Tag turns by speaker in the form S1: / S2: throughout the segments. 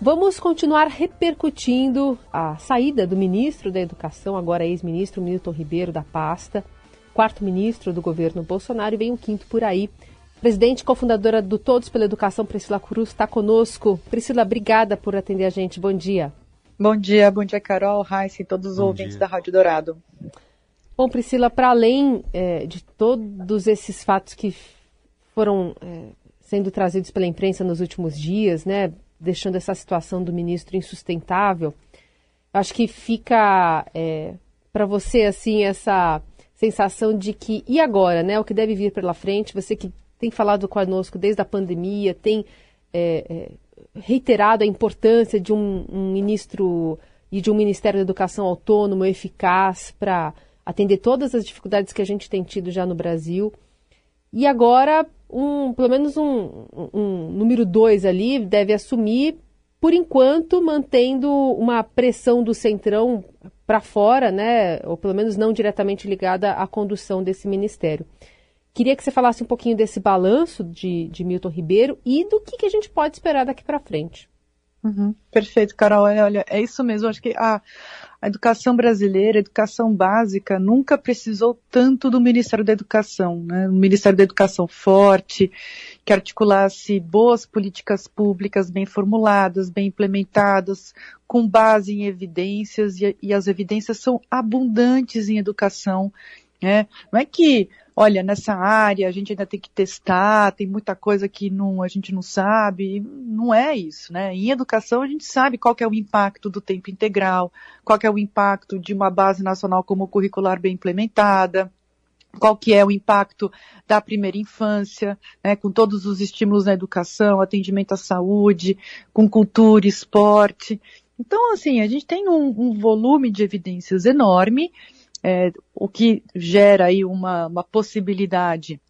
S1: Vamos continuar repercutindo a saída do ministro da Educação, agora ex-ministro Milton Ribeiro, da pasta, quarto ministro do governo Bolsonaro, e vem um quinto por aí. Presidente e cofundadora do Todos pela Educação, Priscila Cruz, está conosco. Priscila, obrigada por atender a gente. Bom dia.
S2: Bom dia, bom dia, Carol, Raíssa e todos os bom ouvintes dia. da Rádio Dourado.
S1: Bom, Priscila, para além é, de todos esses fatos que foram é, sendo trazidos pela imprensa nos últimos dias, né, deixando essa situação do ministro insustentável, acho que fica é, para você assim essa sensação de que e agora, né, o que deve vir pela frente? Você que tem falado conosco desde a pandemia, tem é, é, reiterado a importância de um, um, ministro e de um Ministério da Educação autônomo, eficaz, para atender todas as dificuldades que a gente tem tido já no Brasil. E agora, um, pelo menos um, um número dois ali deve assumir, por enquanto, mantendo uma pressão do Centrão para fora, né? ou pelo menos não diretamente ligada à condução desse ministério. Queria que você falasse um pouquinho desse balanço de, de Milton Ribeiro e do que, que a gente pode esperar daqui para frente.
S2: Uhum, perfeito, Carol. Olha, é isso mesmo. Acho que a, a educação brasileira, a educação básica, nunca precisou tanto do Ministério da Educação, né? Um Ministério da Educação forte, que articulasse boas políticas públicas bem formuladas, bem implementadas, com base em evidências, e, e as evidências são abundantes em educação. Né? Não é que olha, nessa área a gente ainda tem que testar, tem muita coisa que não, a gente não sabe. Não é isso, né? Em educação a gente sabe qual é o impacto do tempo integral, qual é o impacto de uma base nacional como curricular bem implementada, qual que é o impacto da primeira infância, né, com todos os estímulos na educação, atendimento à saúde, com cultura, esporte. Então, assim, a gente tem um, um volume de evidências enorme é, o que gera aí uma, uma possibilidade,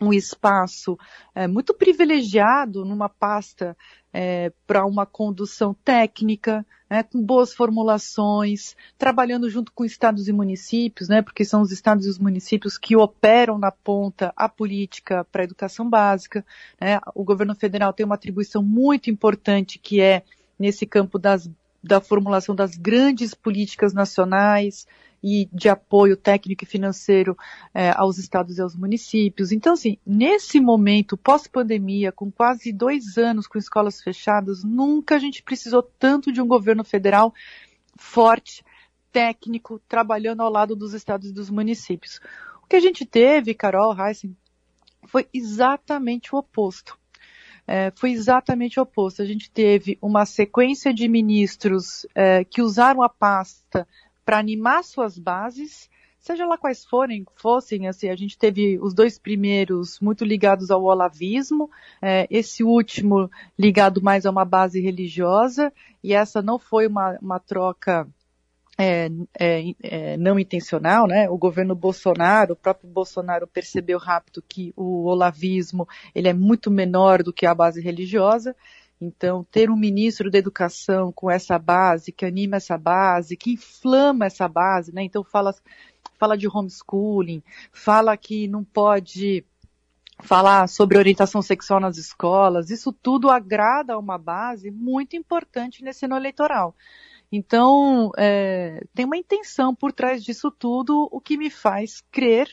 S2: um espaço é, muito privilegiado numa pasta é, para uma condução técnica, né, com boas formulações, trabalhando junto com estados e municípios, né, porque são os estados e os municípios que operam na ponta a política para a educação básica. Né. O governo federal tem uma atribuição muito importante que é nesse campo das, da formulação das grandes políticas nacionais, e de apoio técnico e financeiro é, aos estados e aos municípios. Então, assim, nesse momento pós-pandemia, com quase dois anos com escolas fechadas, nunca a gente precisou tanto de um governo federal forte, técnico, trabalhando ao lado dos estados e dos municípios. O que a gente teve, Carol Heissen, foi exatamente o oposto. É, foi exatamente o oposto. A gente teve uma sequência de ministros é, que usaram a pasta para animar suas bases, seja lá quais forem, fossem, assim, a gente teve os dois primeiros muito ligados ao olavismo, é, esse último ligado mais a uma base religiosa, e essa não foi uma, uma troca é, é, é, não intencional, né? O governo Bolsonaro, o próprio Bolsonaro percebeu rápido que o olavismo ele é muito menor do que a base religiosa então, ter um ministro da educação com essa base, que anima essa base, que inflama essa base, né? Então, fala, fala de homeschooling, fala que não pode falar sobre orientação sexual nas escolas, isso tudo agrada a uma base muito importante nesse ano eleitoral. Então, é, tem uma intenção por trás disso tudo, o que me faz crer,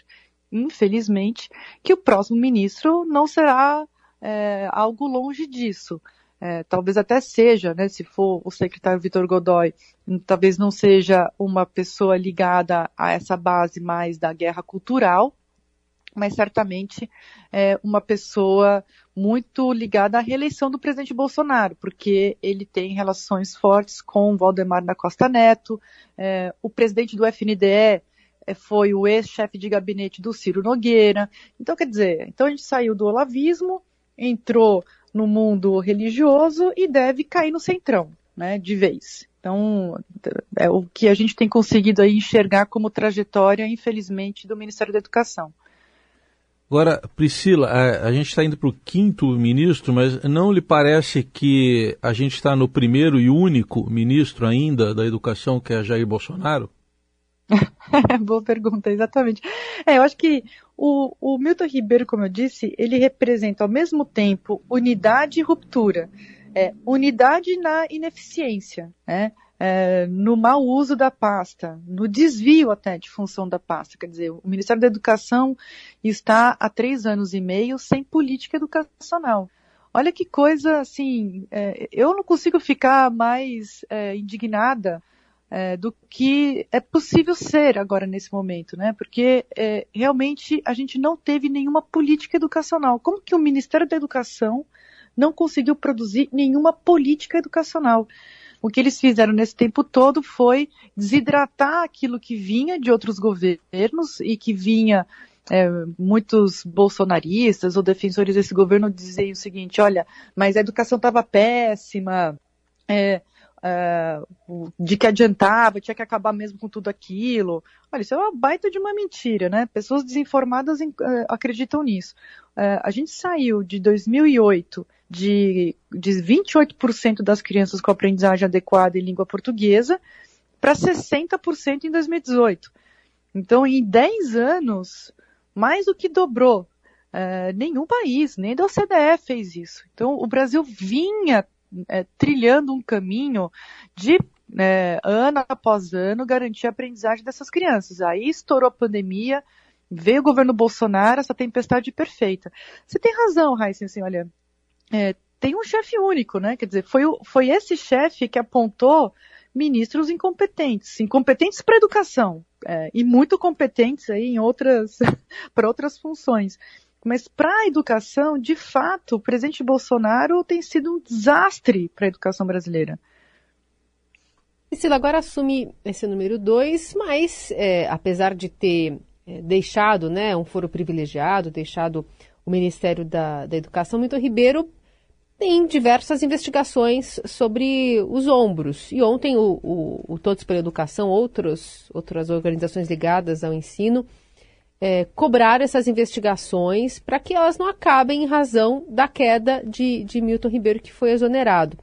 S2: infelizmente, que o próximo ministro não será é, algo longe disso é, talvez até seja, né, se for o secretário Vitor Godoy, talvez não seja uma pessoa ligada a essa base mais da guerra cultural, mas certamente é uma pessoa muito ligada à reeleição do presidente Bolsonaro, porque ele tem relações fortes com Valdemar da Costa Neto, é, o presidente do FNDE é, foi o ex-chefe de gabinete do Ciro Nogueira. Então, quer dizer, então a gente saiu do olavismo, entrou no mundo religioso e deve cair no centrão, né, de vez. Então, é o que a gente tem conseguido aí enxergar como trajetória, infelizmente, do Ministério da Educação.
S3: Agora, Priscila, a, a gente está indo para o quinto ministro, mas não lhe parece que a gente está no primeiro e único ministro ainda da educação, que é Jair Bolsonaro?
S2: Boa pergunta, exatamente. É, eu acho que o, o, Milton Ribeiro, como eu disse, ele representa ao mesmo tempo unidade e ruptura. é unidade na ineficiência, né? É, no mau uso da pasta, no desvio até de função da pasta. Quer dizer, o Ministério da Educação está há três anos e meio sem política educacional. Olha que coisa, assim, é, eu não consigo ficar mais é, indignada é, do que é possível ser agora nesse momento, né? Porque é, realmente a gente não teve nenhuma política educacional. Como que o Ministério da Educação não conseguiu produzir nenhuma política educacional? O que eles fizeram nesse tempo todo foi desidratar aquilo que vinha de outros governos e que vinha é, muitos bolsonaristas ou defensores desse governo dizem o seguinte, olha, mas a educação estava péssima, é, é, de que adiantava, tinha que acabar mesmo com tudo aquilo. Olha, isso é uma baita de uma mentira, né? Pessoas desinformadas em, é, acreditam nisso. É, a gente saiu de 2008 de, de 28% das crianças com aprendizagem adequada em língua portuguesa para 60% em 2018. Então, em 10 anos, mais do que dobrou. É, nenhum país, nem da OCDE fez isso. Então, o Brasil vinha é, trilhando um caminho de é, ano após ano garantir a aprendizagem dessas crianças. Aí estourou a pandemia, veio o governo Bolsonaro, essa tempestade perfeita. Você tem razão, Raíssa, assim, olha, é, tem um chefe único, né? Quer dizer, foi, foi esse chefe que apontou ministros incompetentes, incompetentes para educação é, e muito competentes aí em outras para outras funções. Mas para a educação, de fato, o presidente Bolsonaro tem sido um desastre para a educação brasileira.
S1: Priscila agora assume esse número dois, mas é, apesar de ter é, deixado né, um foro privilegiado, deixado o Ministério da, da Educação, Milton Ribeiro tem diversas investigações sobre os ombros. E ontem o, o, o Todos pela Educação, outros, outras organizações ligadas ao ensino, é, cobrar essas investigações para que elas não acabem em razão da queda de, de Milton Ribeiro, que foi exonerado.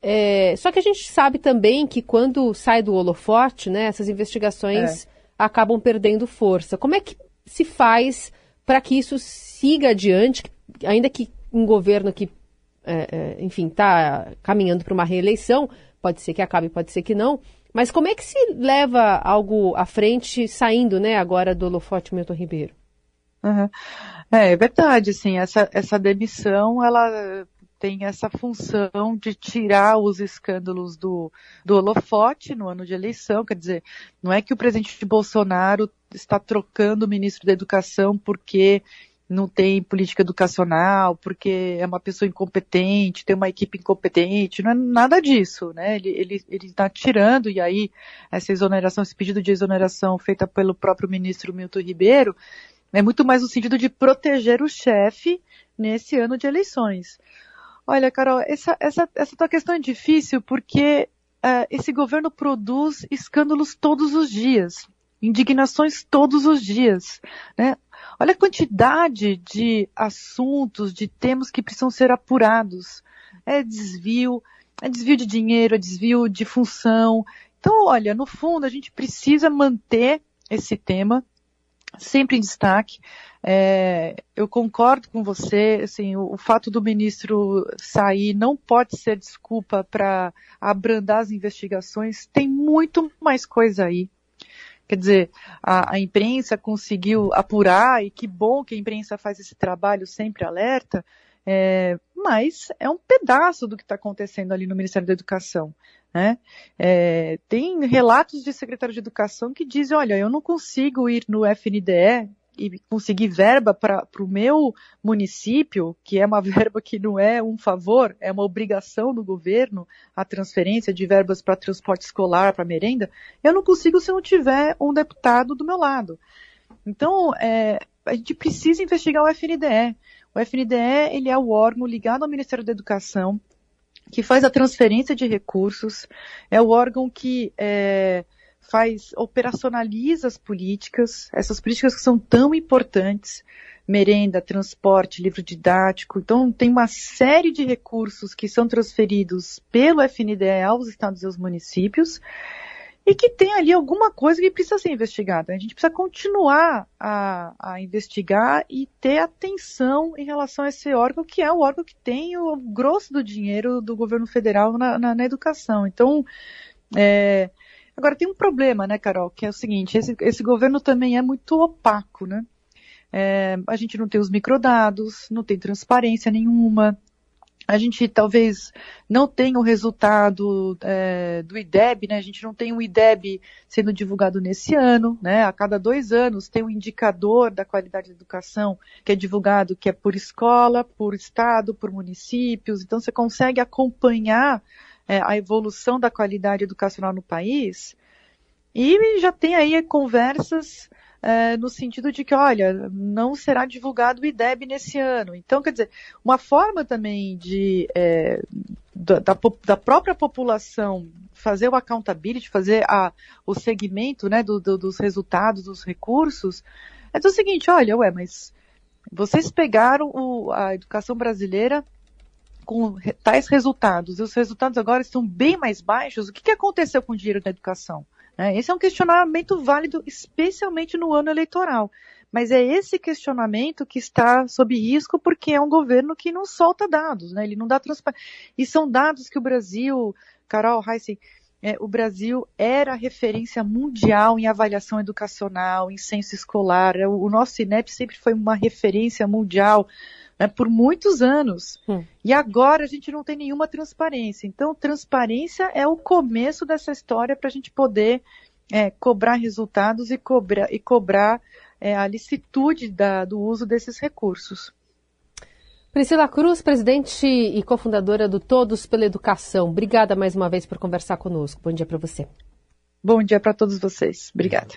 S1: É, só que a gente sabe também que quando sai do holofote, né, essas investigações é. acabam perdendo força. Como é que se faz para que isso siga adiante, ainda que um governo que, é, é enfim, está caminhando para uma reeleição, pode ser que acabe, pode ser que não, mas como é que se leva algo à frente saindo, né, agora do holofote Milton Ribeiro?
S2: Uhum. É, é, verdade, sim, essa, essa demissão, ela tem essa função de tirar os escândalos do, do holofote no ano de eleição, quer dizer, não é que o presidente Bolsonaro está trocando o ministro da Educação porque não tem política educacional, porque é uma pessoa incompetente, tem uma equipe incompetente, não é nada disso, né? Ele ele ele está tirando e aí essa exoneração, esse pedido de exoneração feita pelo próprio ministro Milton Ribeiro é muito mais no sentido de proteger o chefe nesse ano de eleições. Olha, Carol, essa essa essa tua questão é difícil porque uh, esse governo produz escândalos todos os dias, indignações todos os dias, né? Olha a quantidade de assuntos, de temas que precisam ser apurados. É desvio, é desvio de dinheiro, é desvio de função. Então, olha, no fundo, a gente precisa manter esse tema sempre em destaque. É, eu concordo com você, assim, o, o, fato do ministro sair não pode ser desculpa para abrandar as investigações. Tem muito mais coisa aí. Quer dizer, a, a, imprensa conseguiu apurar, e que bom que a imprensa faz esse trabalho sempre alerta, é, mas é um pedaço do que está acontecendo ali no Ministério da Educação. Né? É, tem relatos de secretário de Educação que dizem, olha, eu não consigo ir no FNDE e conseguir verba para o meu município, que é uma verba que não é um favor, é uma obrigação do governo, a transferência de verbas para transporte escolar, para merenda, eu não consigo se não tiver um deputado do meu lado. Então, é, a gente precisa investigar o FNDE. O FNDE, ele é o órgão ligado ao Ministério da Educação, que faz a transferência de recursos, é o órgão que é, faz, operacionaliza as políticas, essas políticas que são tão importantes, merenda, transporte, livro didático. Então, tem uma série de recursos que são transferidos pelo FNDE aos estados e aos municípios. e que tem ali alguma coisa que precisa ser investigada. A gente precisa continuar a, a investigar e ter atenção em relação a esse órgão, que é o órgão que tem o grosso do dinheiro do governo federal na, na, na educação. Então, é, agora tem um problema, né, Carol, que é o seguinte, esse, esse governo também é muito opaco, né? É, a gente não tem os microdados, não tem transparência nenhuma, a gente talvez não tenha o resultado é, do IDEB, né? A gente não tem um IDEB sendo divulgado nesse ano, né? A cada dois anos tem um indicador da qualidade da educação que é divulgado, que é por escola, por estado, por municípios. Então você consegue acompanhar é, a evolução da qualidade educacional no país. E já tem aí conversas é, no sentido de que, olha, não será divulgado o IDEB nesse ano. Então, quer dizer, uma forma também de é, da, da, própria população fazer o accountability, fazer a, o segmento né, do, do, dos resultados, dos recursos, é o seguinte, olha, ué, mas vocês pegaram o, a educação brasileira com tais resultados, e os resultados agora estão bem mais baixos, o que, que aconteceu com o dinheiro da educação? Né? Esse é um questionamento válido, especialmente no ano eleitoral. Mas é esse questionamento que está sob risco porque é um governo que não solta dados, né? Ele não dá transparência. E são dados que o Brasil, Carol Heissen, é, o Brasil era referência mundial em avaliação educacional, em censo escolar. O, o nosso INEP sempre foi uma referência mundial né, por muitos anos. Hum. E agora a gente não tem nenhuma transparência. Então, transparência é o começo dessa história para a gente poder é, cobrar resultados e cobrar, e cobrar é, a licitude da, do uso desses recursos.
S1: Priscila Cruz, presidente e cofundadora do Todos pela Educação. Obrigada mais uma vez por conversar conosco. Bom dia para você.
S2: Bom dia para todos vocês. Obrigada.